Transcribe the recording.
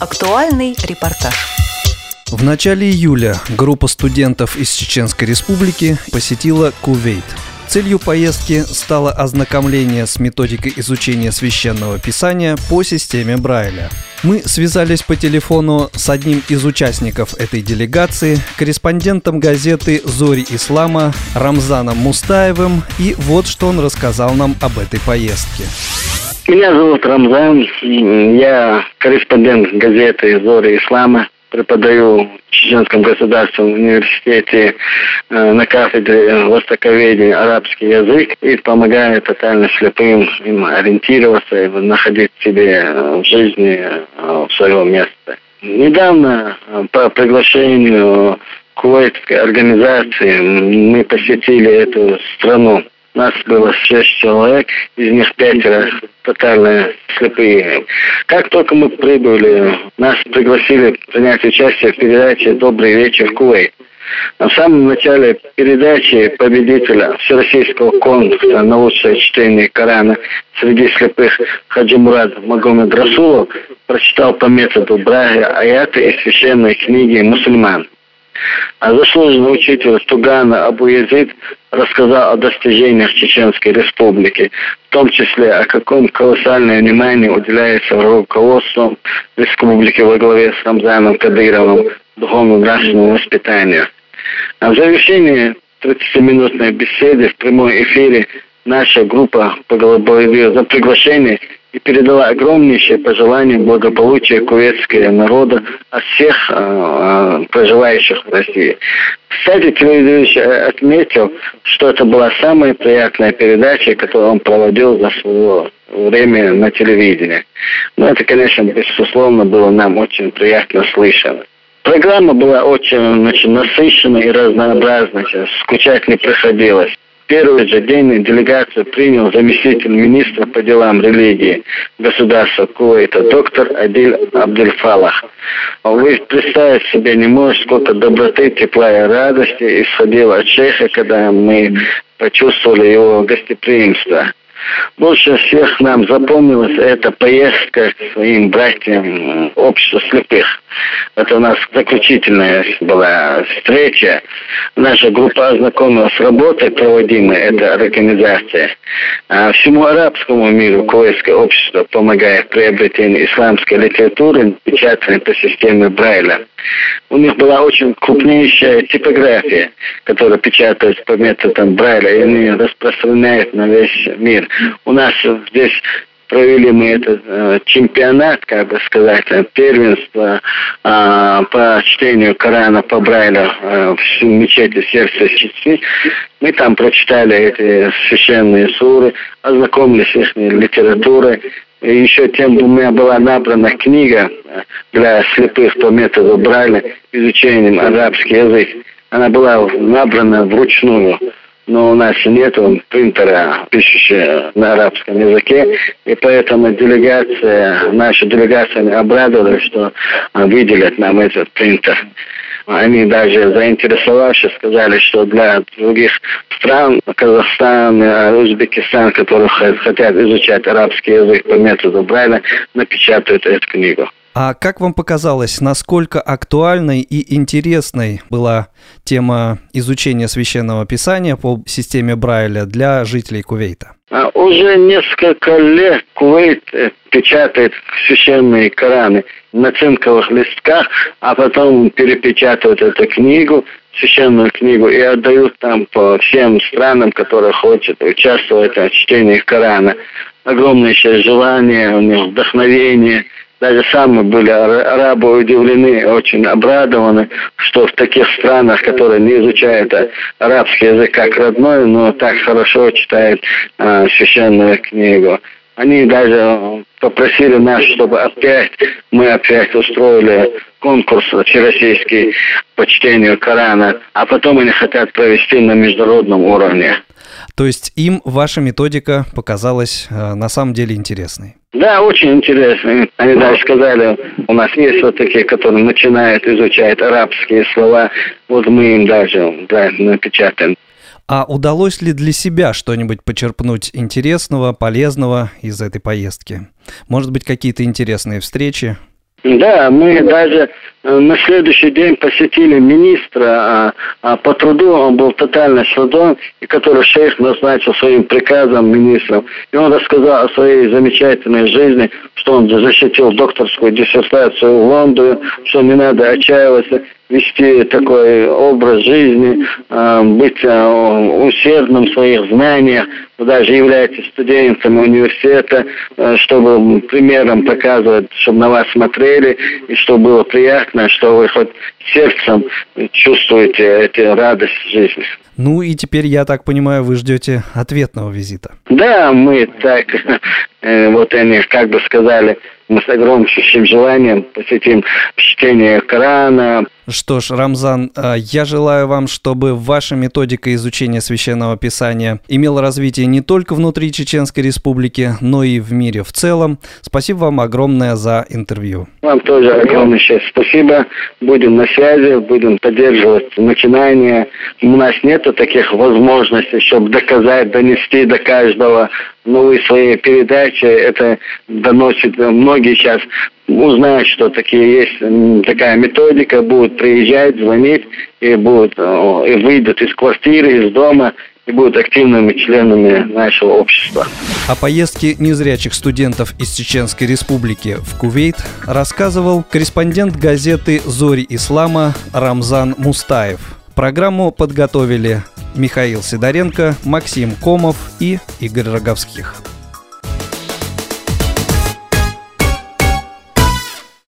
Актуальный репортаж. В начале июля группа студентов из Чеченской Республики посетила Кувейт. Целью поездки стало ознакомление с методикой изучения священного писания по системе Брайля. Мы связались по телефону с одним из участников этой делегации, корреспондентом газеты «Зори Ислама» Рамзаном Мустаевым, и вот что он рассказал нам об этой поездке. Меня зовут Рамзан, я корреспондент газеты «Зори Ислама», преподаю в Чеченском государственном университете э, на кафедре востоковедения арабский язык и помогаю тотально слепым им ориентироваться и находить себе в жизни э, свое. Недавно э, по приглашению кувейтской организации мы посетили эту страну. Нас было шесть человек, из них пятеро тотально слепые. Как только мы прибыли, нас пригласили принять участие в передаче «Добрый вечер, Кувейт». На самом начале передачи победителя Всероссийского конкурса на лучшее чтение Корана среди слепых Хаджи Мурад Магомед Расулов прочитал по методу Брага аяты из священной книги «Мусульман». А заслуженный учитель Тугана Абу Язид рассказал о достижениях Чеченской Республики, в том числе о каком колоссальное внимание уделяется руководством Республики во главе с Рамзаном Кадыровым духовно-нравственному воспитанию. А в завершении 30-минутной беседы в прямом эфире наша группа поблагодарила за приглашение и передала огромнейшее пожелание благополучия кувецкого народа от всех э, проживающих в России. Кстати, телевизор отметил, что это была самая приятная передача, которую он проводил за свое время на телевидении. Но это, конечно, безусловно, было нам очень приятно слышно. Программа была очень значит, насыщенной и разнообразной, скучать не приходилось первый же день делегацию принял заместитель министра по делам религии государства Кувейта доктор Адиль Абдельфалах. Вы представить себе не можете, сколько доброты, тепла и радости исходило от шейха, когда мы почувствовали его гостеприимство. Больше всех нам запомнилась эта поездка к своим братьям общества слепых. Это у нас заключительная была встреча. Наша группа ознакомилась с работой, проводимой этой организации. А всему арабскому миру Кувейтское общество помогает в приобретении исламской литературы, печатанной по системе Брайля. У них была очень крупнейшая типография, которая печатается по методам Брайля, и они распространяют на весь мир. У нас здесь провели мы этот э, чемпионат, как бы сказать, э, первенство э, по чтению Корана по Брайлю э, в мечети сердца Чечни. Мы там прочитали эти священные суры, ознакомились с их литературой. И еще тем у меня была набрана книга э, для слепых по методу Брайля изучением арабский язык. Она была набрана вручную но у нас нет принтера, пишущего на арабском языке, и поэтому делегация, наша делегация обрадовалась, что выделят нам этот принтер. Они даже заинтересовавшись сказали, что для других стран, Казахстан, Узбекистан, которые хотят изучать арабский язык по методу Брайля, напечатают эту книгу. А как вам показалось, насколько актуальной и интересной была тема изучения священного писания по системе Брайля для жителей Кувейта? А уже несколько лет Кувейт э, печатает священные Кораны на цинковых листках, а потом перепечатывают эту книгу, священную книгу, и отдают там по всем странам, которые хотят участвовать в чтении Корана. Огромное желание, у них вдохновение – даже сами были арабы удивлены, очень обрадованы, что в таких странах, которые не изучают арабский язык как родной, но так хорошо читают э, священную книгу. Они даже попросили нас, чтобы опять мы опять устроили конкурс всероссийский по чтению Корана, а потом они хотят провести на международном уровне. То есть им ваша методика показалась э, на самом деле интересной? Да, очень интересно. Они даже сказали, у нас есть вот такие, которые начинают изучать арабские слова, вот мы им даже да, напечатаем. А удалось ли для себя что-нибудь почерпнуть интересного, полезного из этой поездки? Может быть, какие-то интересные встречи? Да, мы даже на следующий день посетили министра а, а по труду, он был тотально силдон, и который шейх назначил своим приказом министром. И он рассказал о своей замечательной жизни, что он защитил докторскую диссертацию в Лондоне, что не надо отчаиваться, вести такой образ жизни, э, быть э, усердным в своих знаниях, даже являетесь студентом университета, э, чтобы примером показывать, чтобы на вас смотрели, и чтобы было приятно, что вы хоть сердцем чувствуете эту радость жизни. Ну и теперь, я так понимаю, вы ждете ответного визита. Да, мы так, вот они как бы сказали, мы с огромнейшим желанием посетим чтение Корана, что ж, Рамзан, а, я желаю вам, чтобы ваша методика изучения священного писания имела развитие не только внутри Чеченской Республики, но и в мире в целом. Спасибо вам огромное за интервью. Вам тоже огромное спасибо. Будем на связи, будем поддерживать начинания. У нас нет таких возможностей, чтобы доказать, донести до каждого. Но вы своей передачи это доносит. Многие сейчас узнают, что такие есть такая методика, будут приезжать, звонить и будут и выйдут из квартиры, из дома и будут активными членами нашего общества. О поездке незрячих студентов из Чеченской Республики в Кувейт рассказывал корреспондент газеты «Зори Ислама» Рамзан Мустаев. Программу подготовили Михаил Сидоренко, Максим Комов и Игорь Роговских.